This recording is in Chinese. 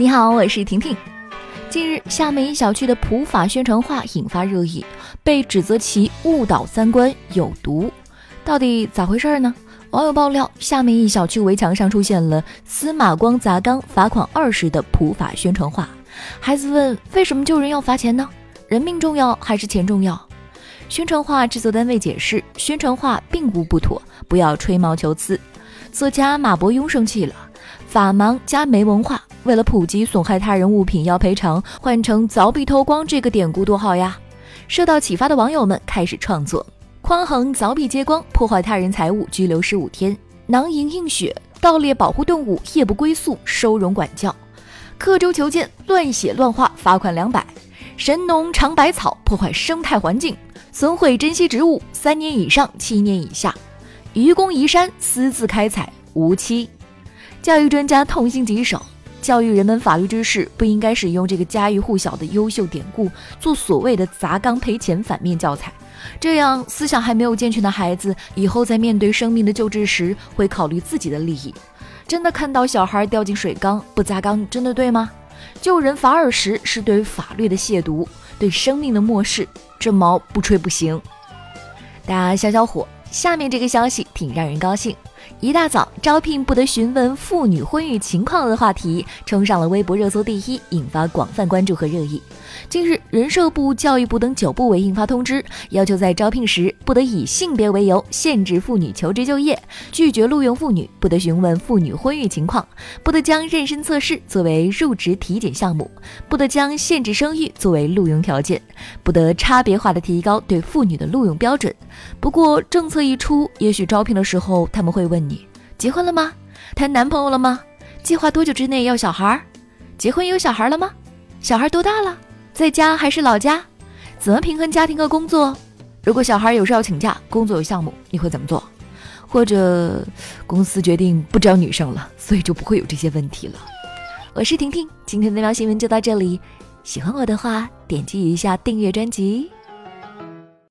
你好，我是婷婷。近日，厦门一小区的普法宣传画引发热议，被指责其误导三观、有毒。到底咋回事呢？网友爆料，厦门一小区围墙上出现了“司马光砸缸，罚款二十”的普法宣传画。孩子问：为什么救人要罚钱呢？人命重要还是钱重要？宣传画制作单位解释，宣传画并无不妥，不要吹毛求疵。作家马伯庸生气了。法盲加没文化，为了普及损害他人物品要赔偿，换成凿壁偷光这个典故多好呀！受到启发的网友们开始创作：匡衡凿壁揭光，破坏他人财物，拘留十五天；囊萤映雪，盗猎保护动物，夜不归宿，收容管教；刻舟求剑，乱写乱画，罚款两百；神农尝百草，破坏生态环境，损毁珍稀植物，三年以上七年以下；愚公移山，私自开采，无期。教育专家痛心疾首，教育人们法律知识不应该使用这个家喻户晓的优秀典故做所谓的砸缸赔钱反面教材，这样思想还没有健全的孩子以后在面对生命的救治时会考虑自己的利益。真的看到小孩掉进水缸不砸缸，真的对吗？救人罚二十是对法律的亵渎，对生命的漠视，这毛不吹不行。大家消消火，下面这个消息挺让人高兴。一大早，招聘不得询问妇女婚育情况的话题冲上了微博热搜第一，引发广泛关注和热议。近日，人社部、教育部等九部委印发通知，要求在招聘时不得以性别为由限制妇女求职就业，拒绝录用妇女，不得询问妇女婚育情况，不得将妊娠测试作为入职体检项目，不得将限制生育作为录用条件，不得差别化的提高对妇女的录用标准。不过，政策一出，也许招聘的时候他们会问。你结婚了吗？谈男朋友了吗？计划多久之内要小孩？结婚有小孩了吗？小孩多大了？在家还是老家？怎么平衡家庭和工作？如果小孩有事要请假，工作有项目，你会怎么做？或者公司决定不招女生了，所以就不会有这些问题了。我是婷婷，今天的那条新闻就到这里。喜欢我的话，点击一下订阅专辑。